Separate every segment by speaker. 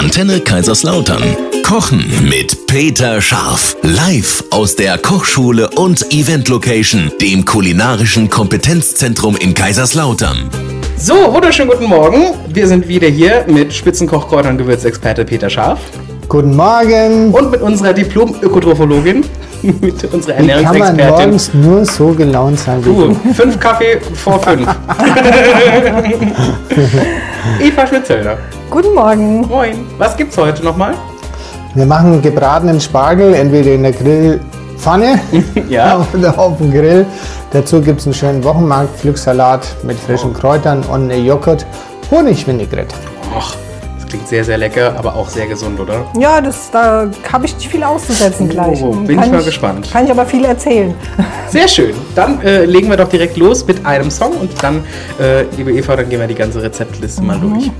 Speaker 1: Antenne Kaiserslautern. Kochen mit Peter Scharf. Live aus der Kochschule und Event Location, dem kulinarischen Kompetenzzentrum in Kaiserslautern.
Speaker 2: So, wunderschönen guten Morgen. Wir sind wieder hier mit Spitzenkochkräuter und Gewürzexperte Peter Scharf
Speaker 3: Guten Morgen.
Speaker 2: und mit unserer Diplom-Ökotrophologin, mit unserer
Speaker 3: Wie kann man
Speaker 2: Ernährungsexpertin.
Speaker 3: morgens nur so gelaunt sein
Speaker 2: du? fünf Kaffee vor fünf. Eva Schmitzelder.
Speaker 4: Guten Morgen.
Speaker 2: Moin. Was gibt's heute nochmal?
Speaker 3: Wir machen gebratenen Spargel, entweder in der Grillpfanne
Speaker 2: Ja.
Speaker 3: oder auf dem Grill. Dazu gibt es einen schönen Wochenmarkt, Pflücksalat mit frischen Kräutern und eine Joghurt Honig-Vinaigrette.
Speaker 2: Och, klingt sehr, sehr lecker, aber auch sehr gesund, oder?
Speaker 4: Ja, das, da habe ich nicht viel auszusetzen gleich.
Speaker 2: Oh, bin ich mal gespannt.
Speaker 4: Kann ich aber viel erzählen.
Speaker 2: Sehr schön. Dann äh, legen wir doch direkt los mit einem Song und dann, äh, liebe Eva, dann gehen wir die ganze Rezeptliste mal durch.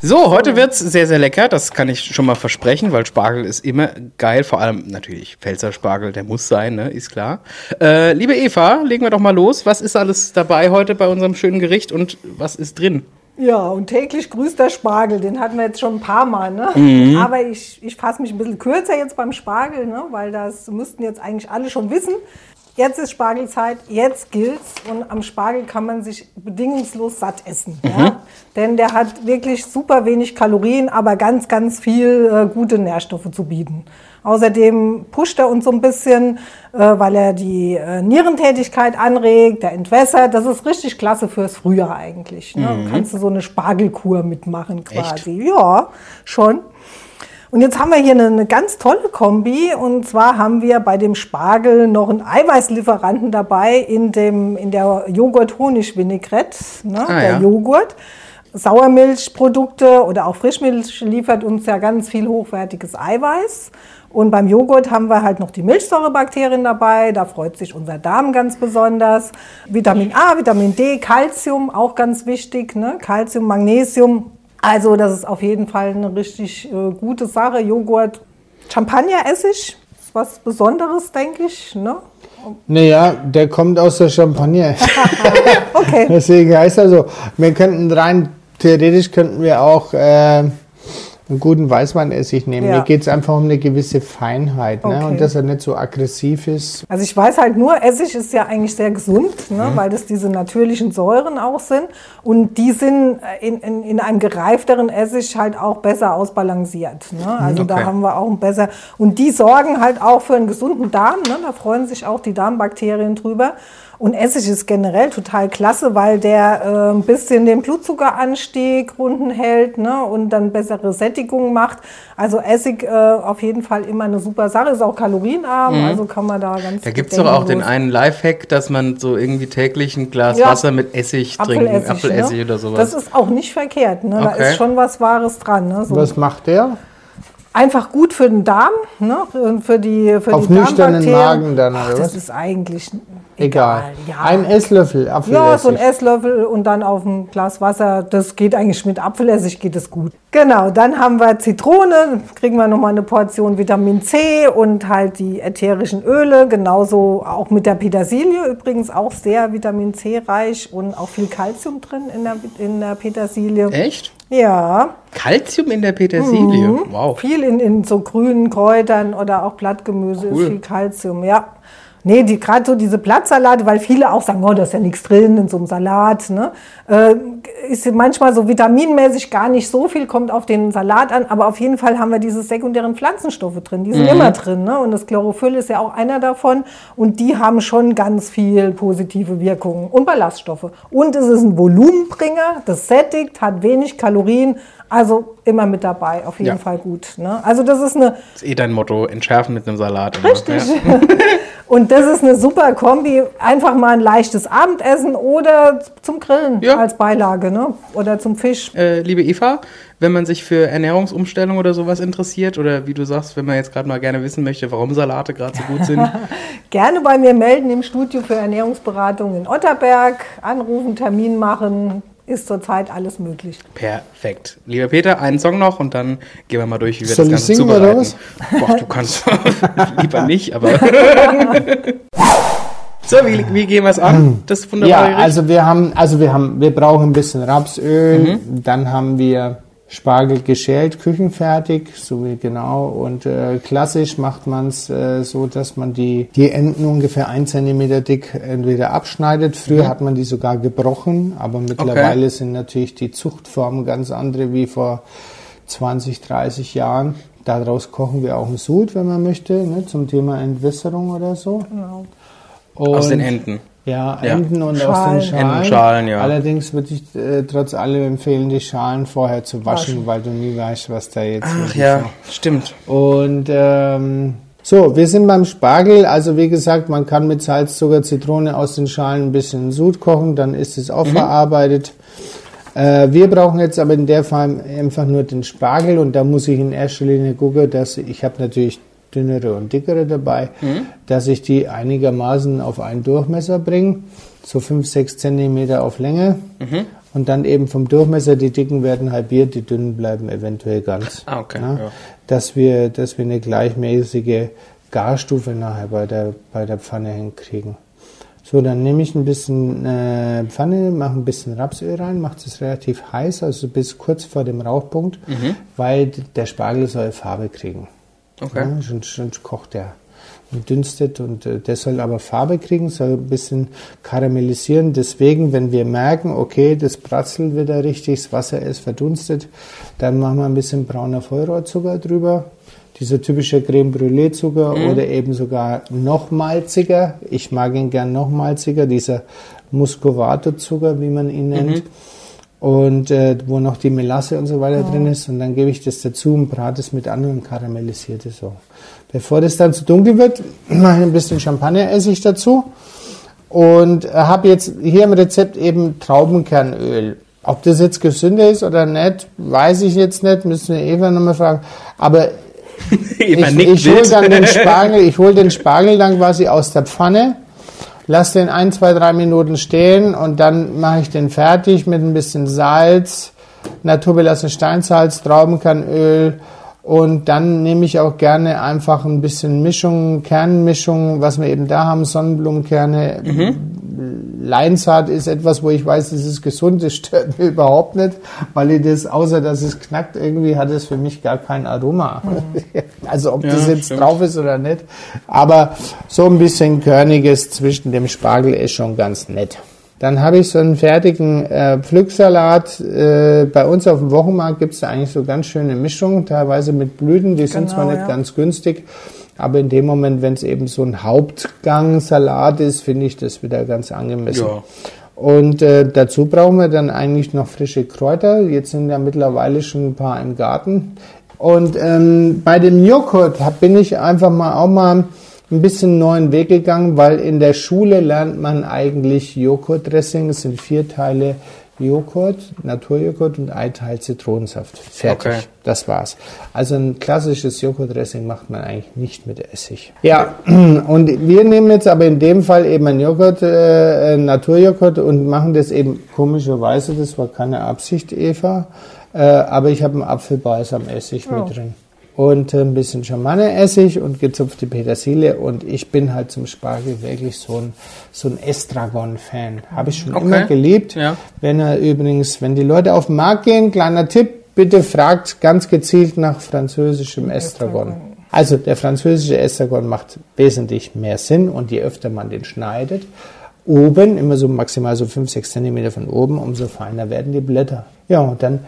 Speaker 2: So, heute wird's sehr, sehr lecker. Das kann ich schon mal versprechen, weil Spargel ist immer geil. Vor allem natürlich Pfälzer Spargel, der muss sein, ne? ist klar. Äh, liebe Eva, legen wir doch mal los. Was ist alles dabei heute bei unserem schönen Gericht und was ist drin?
Speaker 4: Ja, und täglich grüßt der Spargel. Den hatten wir jetzt schon ein paar Mal. Ne?
Speaker 2: Mhm.
Speaker 4: Aber ich, ich fasse mich ein bisschen kürzer jetzt beim Spargel, ne? weil das müssten jetzt eigentlich alle schon wissen. Jetzt ist Spargelzeit, jetzt gilt's und am Spargel kann man sich bedingungslos satt essen.
Speaker 2: Mhm.
Speaker 4: Ja? Denn der hat wirklich super wenig Kalorien, aber ganz, ganz viel äh, gute Nährstoffe zu bieten. Außerdem pusht er uns so ein bisschen, äh, weil er die äh, Nierentätigkeit anregt, der entwässert. Das ist richtig klasse fürs Frühjahr eigentlich. Ne? Kannst du so eine Spargelkur mitmachen quasi. Ja, schon. Und jetzt haben wir hier eine, eine ganz tolle Kombi. Und zwar haben wir bei dem Spargel noch einen Eiweißlieferanten dabei in, dem, in der Joghurt-Honig-Vinaigrette. Ne?
Speaker 2: Ah,
Speaker 4: der
Speaker 2: ja.
Speaker 4: Joghurt. Sauermilchprodukte oder auch Frischmilch liefert uns ja ganz viel hochwertiges Eiweiß. Und beim Joghurt haben wir halt noch die Milchsäurebakterien dabei. Da freut sich unser Darm ganz besonders. Vitamin A, Vitamin D, Calcium, auch ganz wichtig. Ne? Calcium, Magnesium. Also das ist auf jeden Fall eine richtig äh, gute Sache. Joghurt, Champagneressig, ist was Besonderes, denke ich. Ne?
Speaker 3: Naja, der kommt aus der Champagne.
Speaker 4: Okay.
Speaker 3: Deswegen heißt er so. Wir könnten rein, theoretisch könnten wir auch äh, einen guten Weißweinessig nehmen.
Speaker 4: Ja.
Speaker 3: Mir geht es einfach um eine gewisse Feinheit ne?
Speaker 4: Okay.
Speaker 3: und dass er nicht so aggressiv ist.
Speaker 4: Also ich weiß halt nur, Essig ist ja eigentlich sehr gesund, ne, weil das diese natürlichen Säuren auch sind. Und die sind in, in, in einem gereifteren Essig halt auch besser ausbalanciert. Ne? Also
Speaker 2: Okay.
Speaker 4: da haben wir auch ein besser. Und die sorgen halt auch für einen gesunden Darm. Ne? Da freuen sich auch die Darmbakterien drüber. Und Essig ist generell total klasse, weil der äh, ein bisschen den Blutzuckeranstieg unten hält ne? und dann bessere Sättigung macht. Also Essig äh, auf jeden Fall immer eine super Sache. Ist auch kalorienarm, also kann man da ganz
Speaker 2: Mhm. Da gibt's doch auch den einen Lifehack, dass man so irgendwie täglich ein Glas
Speaker 4: Ja.
Speaker 2: Wasser mit Essig trinkt,
Speaker 4: Apfelessig,
Speaker 2: Apfelessig
Speaker 4: ne?
Speaker 2: oder sowas.
Speaker 4: Das ist auch nicht verkehrt. Ne? Da
Speaker 2: Okay.
Speaker 4: ist schon was Wahres dran. Ne? So
Speaker 3: Was macht der?
Speaker 4: Einfach gut für den Darm, ne? und für die für
Speaker 3: Auf
Speaker 4: die
Speaker 3: nüchternen
Speaker 4: Darmbakterien.
Speaker 3: Magen dann,
Speaker 4: Ach, das ist eigentlich
Speaker 3: Egal.
Speaker 4: egal. Ja.
Speaker 3: Ein Esslöffel Apfelessig.
Speaker 4: Ja, so ein Esslöffel und dann auf ein Glas Wasser. Das geht eigentlich mit Apfelessig geht es gut. Genau, dann haben wir Zitrone, kriegen wir nochmal eine Portion Vitamin C und halt die ätherischen Öle. Genauso auch mit der Petersilie übrigens auch sehr Vitamin C reich und auch viel Kalzium drin in der, in der Petersilie.
Speaker 2: Echt?
Speaker 4: Ja,
Speaker 2: Calcium in der Petersilie.
Speaker 4: Mhm.
Speaker 2: Wow.
Speaker 4: viel in, in so grünen Kräutern oder auch Blattgemüse
Speaker 2: Cool.
Speaker 4: ist viel Kalzium, ja. Nee, die, gerade so diese Blattsalate, weil viele auch sagen, oh, da ist ja nichts drin in so einem Salat. Ne? Äh, ist manchmal so vitaminmäßig gar nicht so viel, kommt auf den Salat an, aber auf jeden Fall haben wir diese sekundären Pflanzenstoffe drin. Die sind immer drin. Ne? Und das Chlorophyll ist ja auch einer davon. Und die haben schon ganz viel positive Wirkungen und Ballaststoffe. Und es ist ein Volumenbringer, das sättigt, hat wenig Kalorien. Also immer mit dabei, auf jeden
Speaker 2: Ja.
Speaker 4: Fall gut. Ne? Also das ist eine
Speaker 2: Das ist eh dein Motto, entschärfen mit einem Salat.
Speaker 4: Richtig.
Speaker 2: Ja.
Speaker 4: Und das ist eine super Kombi. Einfach mal ein leichtes Abendessen oder zum Grillen
Speaker 2: Ja.
Speaker 4: als Beilage, ne? Oder zum Fisch.
Speaker 2: Äh, liebe Eva, wenn man sich für Ernährungsumstellung oder sowas interessiert oder wie du sagst, wenn man jetzt gerade mal gerne wissen möchte, warum Salate gerade so gut sind,
Speaker 4: Gerne bei mir melden im Studio für Ernährungsberatung in Otterberg. Anrufen, Termin machen. Ist zurzeit alles möglich.
Speaker 2: perfekt. Lieber Peter, einen Song noch und dann gehen wir mal durch, wie wir
Speaker 3: Soll
Speaker 2: das Ganze
Speaker 3: singen oder
Speaker 2: zubereiten.
Speaker 3: was?
Speaker 2: Boah, du kannst lieber nicht, aber So, wie, wie gehen wir es an? Das wunderbare
Speaker 3: Ja, also wir haben, also wir haben, wir brauchen ein bisschen Rapsöl,
Speaker 2: Mhm.
Speaker 3: dann haben wir Spargel geschält, küchenfertig, so wie genau. Und äh, klassisch macht man es äh, so, dass man die, die Enden ungefähr ein Zentimeter dick entweder abschneidet. Früher
Speaker 2: Mhm.
Speaker 3: hat man die sogar gebrochen, aber mittlerweile sind natürlich die Zuchtformen ganz andere wie vor 20, 30 Jahren. Daraus kochen wir auch einen Sud, wenn man möchte, ne, zum Thema Entwässerung oder so.
Speaker 4: Genau.
Speaker 2: Aus den
Speaker 3: Und-
Speaker 2: Enden.
Speaker 3: Ja,
Speaker 2: Ja.
Speaker 3: Enden und aus
Speaker 4: Schalen.
Speaker 3: den Schalen.
Speaker 2: Endenschalen, ja.
Speaker 3: Allerdings würde ich äh, trotz allem empfehlen, die Schalen vorher zu waschen,
Speaker 4: Waschen.
Speaker 3: weil du nie weißt, was da jetzt
Speaker 2: Ach
Speaker 3: wirklich
Speaker 2: ja,
Speaker 3: so-
Speaker 2: stimmt.
Speaker 3: Und ähm, so, wir sind beim Spargel. Also wie gesagt, man kann mit Salz, Zucker, Zitrone aus den Schalen ein bisschen Sud kochen, dann ist es auch verarbeitet. Äh, wir brauchen jetzt aber in der Fall einfach nur den Spargel und da muss ich in erster Linie gucken, dass ich habe natürlich dünnere und dickere dabei, dass ich die einigermaßen auf einen Durchmesser bringe, so 5, 6 Zentimeter auf Länge und dann eben vom Durchmesser, die dicken werden halbiert, die dünnen bleiben eventuell ganz.
Speaker 2: Ah, okay,
Speaker 3: Ja?
Speaker 2: ja.
Speaker 3: Dass, wir, dass wir eine gleichmäßige Garstufe nachher bei der, bei der Pfanne hinkriegen. So, dann nehme ich ein bisschen äh, Pfanne, mache ein bisschen Rapsöl rein, mache es relativ heiß, also bis kurz vor dem Rauchpunkt, weil d- der Spargel soll Farbe kriegen.
Speaker 2: Okay.
Speaker 3: Ja, schon, schon kocht der und dünstet und äh, der soll aber Farbe kriegen, soll ein bisschen karamellisieren. Deswegen, wenn wir merken, okay, das bratzelt wieder richtig, das Wasser ist verdunstet, dann machen wir ein bisschen brauner Vollrohrzucker drüber. Dieser typische Creme Brûlée Zucker oder eben sogar noch malziger. Ich mag ihn gern noch malziger, dieser Muscovado Zucker, wie man ihn nennt und äh, wo noch die Melasse und so weiter drin ist. Und dann gebe ich das dazu und brate es mit an und karamellisiere es so. Bevor das dann zu dunkel wird, mache ich ein bisschen Champagneressig dazu und äh, habe jetzt hier im Rezept eben Traubenkernöl. Ob das jetzt gesünder ist oder nicht, weiß ich jetzt nicht, müssen wir Eva nochmal fragen. Aber ich, ich hole dann den Spargel, ich hole den Spargel dann quasi aus der Pfanne, lasse den ein, zwei, drei Minuten stehen und dann mache ich den fertig mit ein bisschen Salz, naturbelassen Steinsalz, Traubenkernöl und dann nehme ich auch gerne einfach ein bisschen Mischung, Kernmischung, was wir eben da haben, Sonnenblumenkerne. Leinsaat ist etwas, wo ich weiß, das ist gesund, das stört mir überhaupt nicht, weil ich das, außer dass es knackt, irgendwie hat es für mich gar kein Aroma. Also ob
Speaker 2: Ja,
Speaker 3: das jetzt
Speaker 2: stimmt.
Speaker 3: drauf ist oder nicht. Aber so ein bisschen Körniges zwischen dem Spargel ist schon ganz nett. Dann habe ich so einen fertigen äh, Pflücksalat. Äh, bei uns auf dem Wochenmarkt gibt es da eigentlich so ganz schöne Mischungen, teilweise mit Blüten. Die sind
Speaker 4: Genau,
Speaker 3: zwar nicht
Speaker 4: ja.
Speaker 3: ganz günstig, aber in dem Moment, wenn es eben so ein Hauptgang-Salat ist, finde ich das wieder ganz angemessen.
Speaker 2: Ja.
Speaker 3: Und äh, dazu brauchen wir dann eigentlich noch frische Kräuter. Jetzt sind ja mittlerweile schon ein paar im Garten. Und ähm, bei dem Joghurt hab, bin ich einfach mal auch mal ein bisschen neuen Weg gegangen, weil in der Schule lernt man eigentlich Joghurtdressing. Es sind vier Teile Joghurt, Naturjoghurt und ein Teil Zitronensaft. Fertig.
Speaker 2: Okay.
Speaker 3: Das war's. Also ein klassisches Joghurtdressing macht man eigentlich nicht mit Essig. Ja, und wir nehmen jetzt aber in dem Fall eben ein Joghurt, äh, Naturjoghurt und machen das eben komischerweise, das war keine Absicht, Eva, äh, aber ich habe einen Apfelbalsam-Essig mit drin. Und ein bisschen Schamaneessig und gezupfte Petersilie. Und ich bin halt zum Spargel wirklich so ein, so ein Estragon-Fan. Habe ich schon
Speaker 2: Okay.
Speaker 3: immer geliebt.
Speaker 2: Ja.
Speaker 3: Wenn er übrigens, wenn die Leute auf den Markt gehen, kleiner Tipp, bitte fragt ganz gezielt nach französischem Estragon. Also der französische Estragon macht wesentlich mehr Sinn und je öfter man den schneidet, oben, immer so maximal so 5, 6 Zentimeter von oben, umso feiner werden die Blätter. Ja, und dann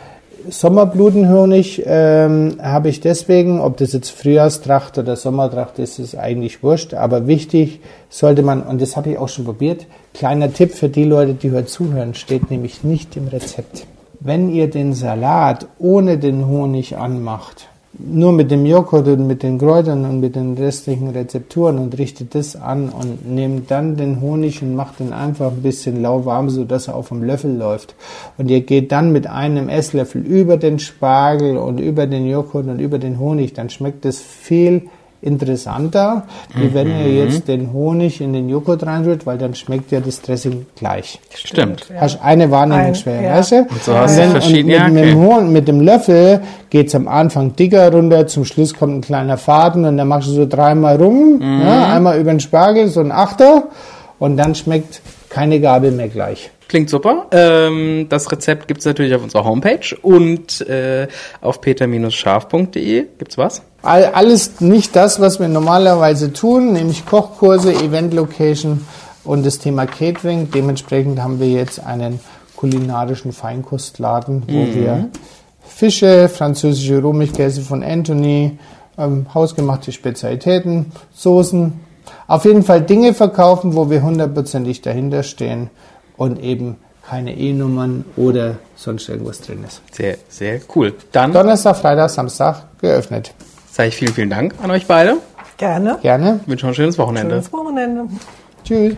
Speaker 3: Sommerblutenhonig ähm, habe ich deswegen, ob das jetzt Frühjahrstracht oder Sommertracht ist, ist eigentlich wurscht. Aber wichtig sollte man, und das habe ich auch schon probiert, kleiner Tipp für die Leute, die heute zuhören, steht nämlich nicht im Rezept. Wenn ihr den Salat ohne den Honig anmacht, nur mit dem Joghurt und mit den Kräutern und mit den restlichen Rezepturen und richtet das an und nehmt dann den Honig und macht den einfach ein bisschen lauwarm, so dass er auf dem Löffel läuft. Und ihr geht dann mit einem Esslöffel über den Spargel und über den Joghurt und über den Honig, dann schmeckt es viel interessanter, wie wenn ihr jetzt den Honig in den Joghurt reinrührt, weil dann schmeckt ja das Dressing gleich.
Speaker 2: Stimmt.
Speaker 3: Hast eine Wahrnehmungsschwere,
Speaker 4: Ein- ja.
Speaker 3: weißt du?
Speaker 2: Und so hast du verschiedene-
Speaker 3: und mit, mit, dem. Hohn, mit dem Löffel geht's am Anfang dicker runter, zum Schluss kommt ein kleiner Faden und dann machst du so dreimal rum,
Speaker 2: Mhm.
Speaker 3: ja, einmal über den Spargel, so ein Achter und dann schmeckt keine Gabel mehr gleich.
Speaker 2: Klingt super. Ähm, das Rezept gibt's natürlich auf unserer Homepage und äh, auf peter-scharf.de. Gibt's was?
Speaker 3: All, alles nicht das, was wir normalerweise tun, nämlich Kochkurse, Event-Location und das Thema Catering. Dementsprechend haben wir jetzt einen kulinarischen Feinkostladen, wo wir Fische, französische Rohmilchkäse von Anthony, ähm, hausgemachte Spezialitäten, Soßen, auf jeden Fall Dinge verkaufen, wo wir hundertprozentig dahinter stehen und eben keine E-Nummern oder sonst irgendwas drin ist.
Speaker 2: Sehr, sehr cool. Dann
Speaker 3: Donnerstag, Freitag, Samstag geöffnet.
Speaker 2: sage ich vielen, vielen Dank an euch beide.
Speaker 4: Gerne.
Speaker 3: Gerne.
Speaker 2: Ich wünsche noch ein schönes Wochenende.
Speaker 4: Schönes Wochenende.
Speaker 3: Tschüss.